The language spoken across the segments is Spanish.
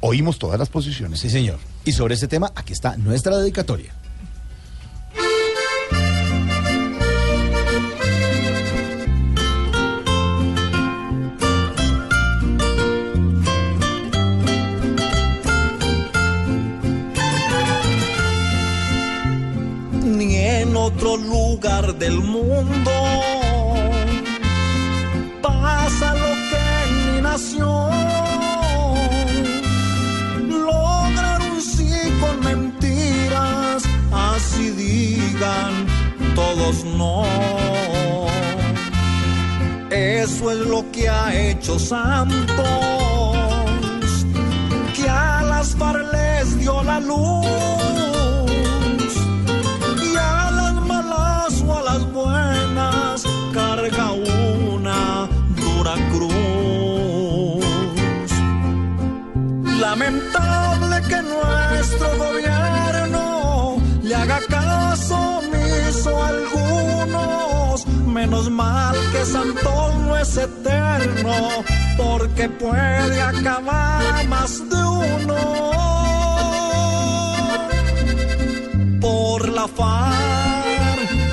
Oímos todas las posiciones. Sí, señor. Y sobre ese tema, aquí está nuestra dedicatoria. Ni en otro lugar del mundo todos no. Eso es lo que ha hecho Santos, que a las FARC les dio la luz y a las malas o a las buenas carga una dura cruz. Lamentable que nuestro gobierno le haga caso. Menos mal que Santos no es eterno, porque puede acabar más de uno por la paz,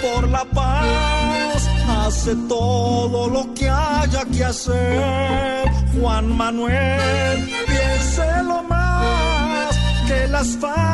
por la paz, hace todo lo que haya que hacer. Juan Manuel, piénselo más, que las están